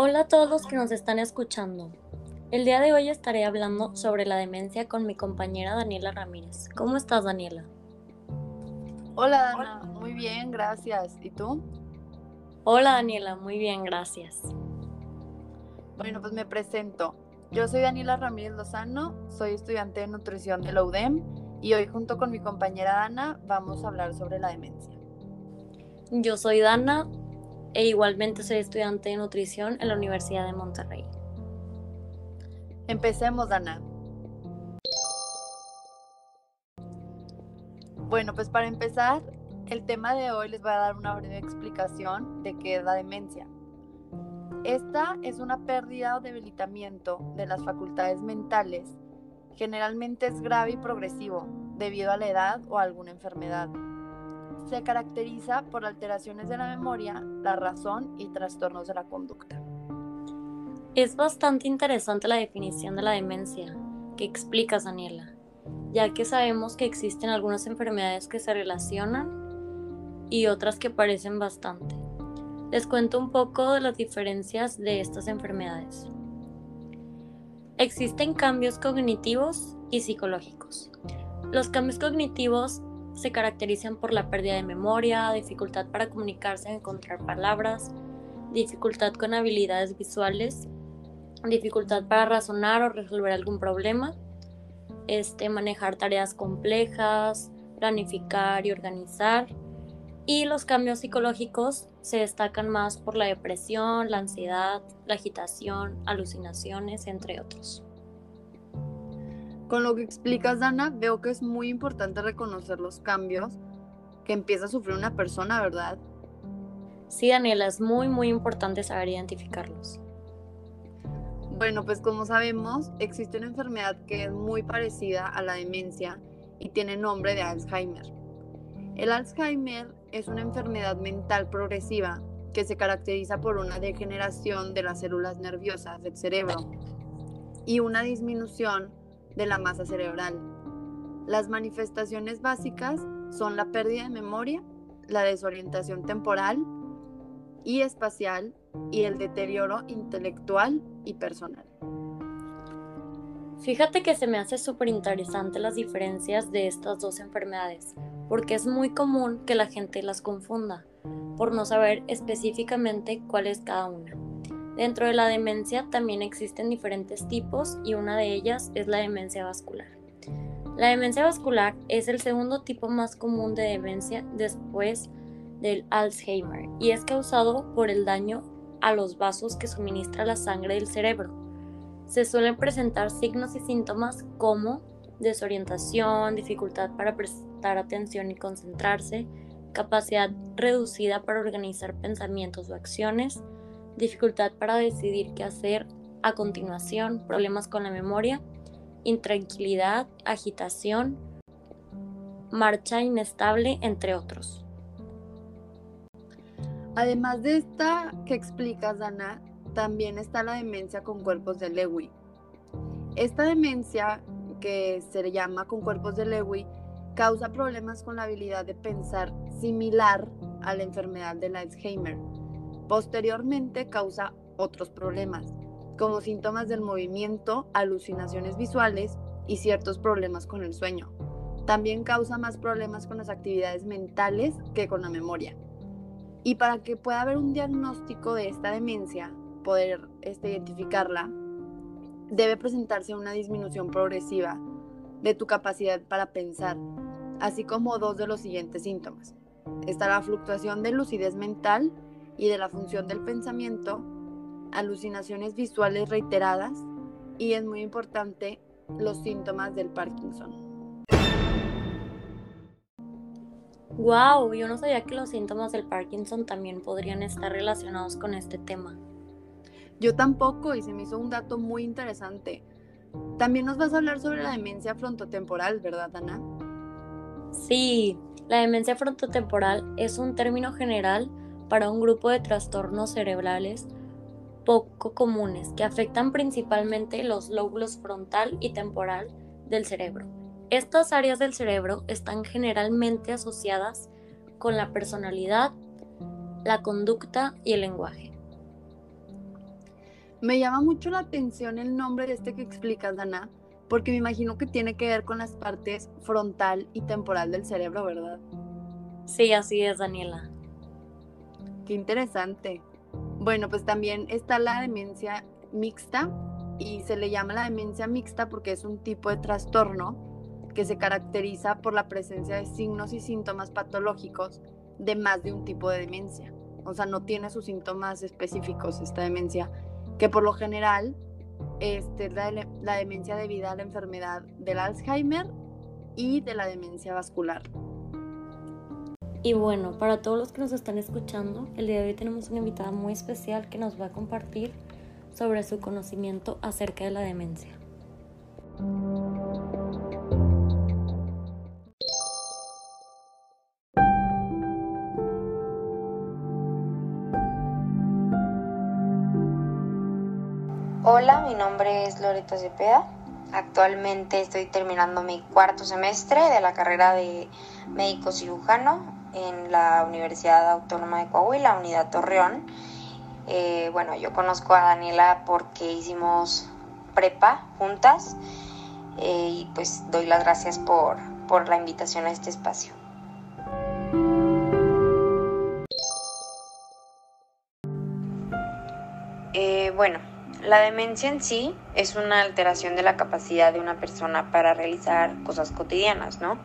Hola a todos los que nos están escuchando. El día de hoy estaré hablando sobre la demencia con mi compañera Daniela Ramírez. ¿Cómo estás, Daniela? Hola, Dana. Muy bien, gracias. ¿Y tú? Hola, Daniela. Muy bien, gracias. Bueno, pues me presento. Yo soy Daniela Ramírez Lozano, soy estudiante de nutrición de la UDEM y hoy junto con mi compañera Dana vamos a hablar sobre la demencia. Yo soy Dana e igualmente soy estudiante de nutrición en la Universidad de Monterrey. Empecemos, Dana. Bueno, pues para empezar, el tema de hoy les voy a dar una breve explicación de qué es la demencia. Esta es una pérdida o debilitamiento de las facultades mentales. Generalmente es grave y progresivo debido a la edad o alguna enfermedad. Se caracteriza por alteraciones de la memoria, la razón y trastornos de la conducta. Es bastante interesante la definición de la demencia que explicas, Daniela, ya que sabemos que existen algunas enfermedades que se relacionan y otras que parecen bastante. Les cuento un poco de las diferencias de estas enfermedades. Existen cambios cognitivos y psicológicos. Los cambios cognitivos se caracterizan por la pérdida de memoria, dificultad para comunicarse, encontrar palabras, dificultad con habilidades visuales, dificultad para razonar o resolver algún problema, este, manejar tareas complejas, planificar y organizar, y los cambios psicológicos se destacan más por la depresión, la ansiedad, la agitación, alucinaciones, entre otros. Con lo que explicas, Dana, veo que es muy importante reconocer los cambios que empieza a sufrir una persona, ¿verdad? Sí, Daniela, es muy, muy importante saber identificarlos. Bueno, pues como sabemos, existe una enfermedad que es muy parecida a la demencia y tiene nombre de Alzheimer. El Alzheimer es una enfermedad mental progresiva que se caracteriza por una degeneración de las células nerviosas del cerebro y una disminución de la masa cerebral. Las manifestaciones básicas son la pérdida de memoria, la desorientación temporal y espacial y el deterioro intelectual y personal. Fíjate que se me hace súper interesante las diferencias de estas dos enfermedades, porque es muy común que la gente las confunda, por no saber específicamente cuál es cada una. Dentro de la demencia también existen diferentes tipos y una de ellas es la demencia vascular. La demencia vascular es el segundo tipo más común de demencia después del Alzheimer y es causado por el daño a los vasos que suministra la sangre del cerebro. Se suelen presentar signos y síntomas como desorientación, dificultad para prestar atención y concentrarse, capacidad reducida para organizar pensamientos o acciones, dificultad para decidir qué hacer a continuación, problemas con la memoria, intranquilidad, agitación, marcha inestable, entre otros. Además de esta que explicas, Dana, también está la demencia con cuerpos de Lewy. Esta demencia que se llama con cuerpos de Lewy, causa problemas con la habilidad de pensar similar a la enfermedad del Alzheimer. Posteriormente causa otros problemas, como síntomas del movimiento, alucinaciones visuales y ciertos problemas con el sueño. También causa más problemas con las actividades mentales que con la memoria. Y para que pueda haber un diagnóstico de esta demencia, poder este, identificarla, debe presentarse una disminución progresiva de tu capacidad para pensar, así como dos de los siguientes síntomas. Está la fluctuación de lucidez mental y de la función del pensamiento, alucinaciones visuales reiteradas y es muy importante los síntomas del Parkinson. Wow, yo no sabía que los síntomas del Parkinson también podrían estar relacionados con este tema. Yo tampoco y se me hizo un dato muy interesante. También nos vas a hablar sobre la demencia frontotemporal, ¿verdad, Ana? Sí, la demencia frontotemporal es un término general para un grupo de trastornos cerebrales poco comunes que afectan principalmente los lóbulos frontal y temporal del cerebro. Estas áreas del cerebro están generalmente asociadas con la personalidad, la conducta y el lenguaje. Me llama mucho la atención el nombre de este que explicas, Dana, porque me imagino que tiene que ver con las partes frontal y temporal del cerebro, ¿verdad? Sí, así es, Daniela. Qué interesante. Bueno, pues también está la demencia mixta y se le llama la demencia mixta porque es un tipo de trastorno que se caracteriza por la presencia de signos y síntomas patológicos de más de un tipo de demencia. O sea, no tiene sus síntomas específicos esta demencia, que por lo general este, es la, la demencia debido a la enfermedad del Alzheimer y de la demencia vascular. Y bueno, para todos los que nos están escuchando, el día de hoy tenemos una invitada muy especial que nos va a compartir sobre su conocimiento acerca de la demencia. Hola, mi nombre es Loreta Cepeda. Actualmente estoy terminando mi cuarto semestre de la carrera de médico cirujano en la Universidad Autónoma de Coahuila, Unidad Torreón. Eh, bueno, yo conozco a Daniela porque hicimos prepa juntas eh, y pues doy las gracias por, por la invitación a este espacio. Eh, bueno, la demencia en sí es una alteración de la capacidad de una persona para realizar cosas cotidianas, ¿no?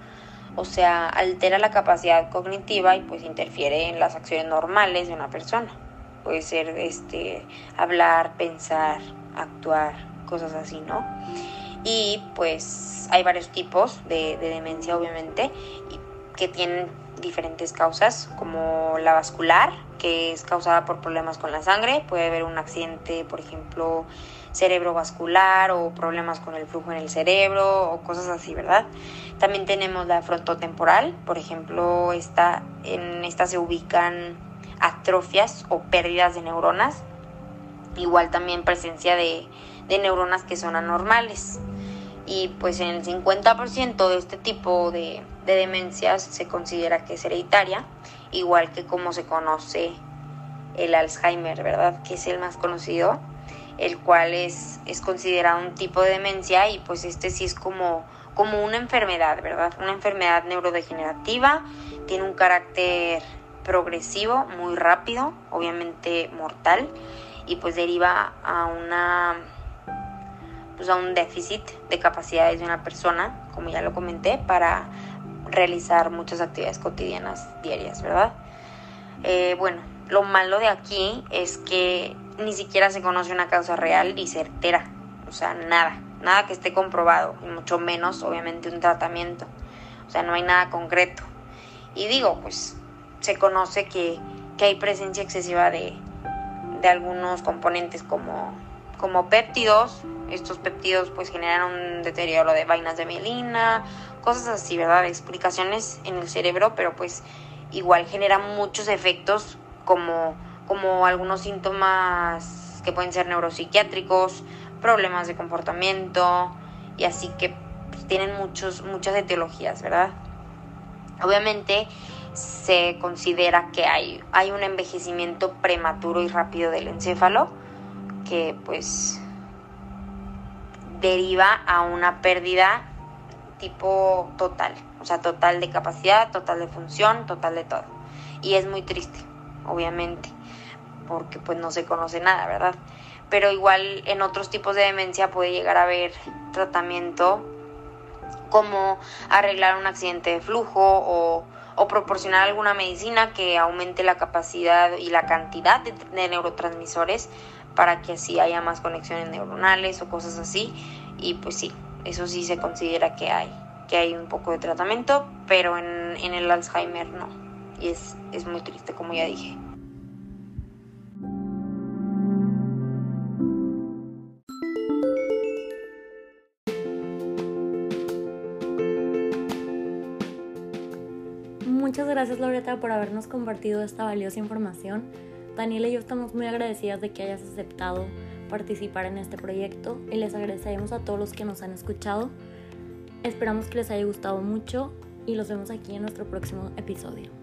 O sea, altera la capacidad cognitiva y pues interfiere en las acciones normales de una persona. Puede ser este hablar, pensar, actuar, cosas así, ¿no? Y pues hay varios tipos de, de demencia, obviamente, que tienen diferentes causas, como la vascular, que es causada por problemas con la sangre. Puede haber un accidente, por ejemplo, cerebrovascular o problemas con el flujo en el cerebro o cosas así, ¿verdad? También tenemos la frontotemporal, por ejemplo, esta, en esta se ubican atrofias o pérdidas de neuronas. Igual también presencia de, de neuronas que son anormales. Y pues en el 50% de este tipo de, de demencias se considera que es hereditaria igual que como se conoce el Alzheimer, ¿verdad? Que es el más conocido, el cual es, es considerado un tipo de demencia y pues este sí es como, como una enfermedad, ¿verdad? Una enfermedad neurodegenerativa, tiene un carácter progresivo, muy rápido, obviamente mortal, y pues deriva a una pues a un déficit de capacidades de una persona, como ya lo comenté, para realizar muchas actividades cotidianas diarias, ¿verdad? Eh, bueno, lo malo de aquí es que ni siquiera se conoce una causa real y certera, o sea, nada, nada que esté comprobado, y mucho menos, obviamente, un tratamiento, o sea, no hay nada concreto. Y digo, pues se conoce que, que hay presencia excesiva de, de algunos componentes como, como péptidos, estos péptidos pues generan un deterioro de vainas de mielina, cosas así, ¿verdad? Explicaciones en el cerebro, pero pues igual generan muchos efectos como, como algunos síntomas que pueden ser neuropsiquiátricos, problemas de comportamiento y así que pues, tienen muchos, muchas etiologías, ¿verdad? Obviamente se considera que hay, hay un envejecimiento prematuro y rápido del encéfalo que pues deriva a una pérdida tipo total, o sea, total de capacidad, total de función, total de todo. Y es muy triste, obviamente, porque pues no se conoce nada, ¿verdad? Pero igual en otros tipos de demencia puede llegar a haber tratamiento como arreglar un accidente de flujo o, o proporcionar alguna medicina que aumente la capacidad y la cantidad de, de neurotransmisores para que así haya más conexiones neuronales o cosas así. Y pues sí, eso sí se considera que hay, que hay un poco de tratamiento, pero en, en el Alzheimer no. Y es, es muy triste, como ya dije. Gracias Loreta por habernos compartido esta valiosa información. Daniela y yo estamos muy agradecidas de que hayas aceptado participar en este proyecto y les agradecemos a todos los que nos han escuchado. Esperamos que les haya gustado mucho y los vemos aquí en nuestro próximo episodio.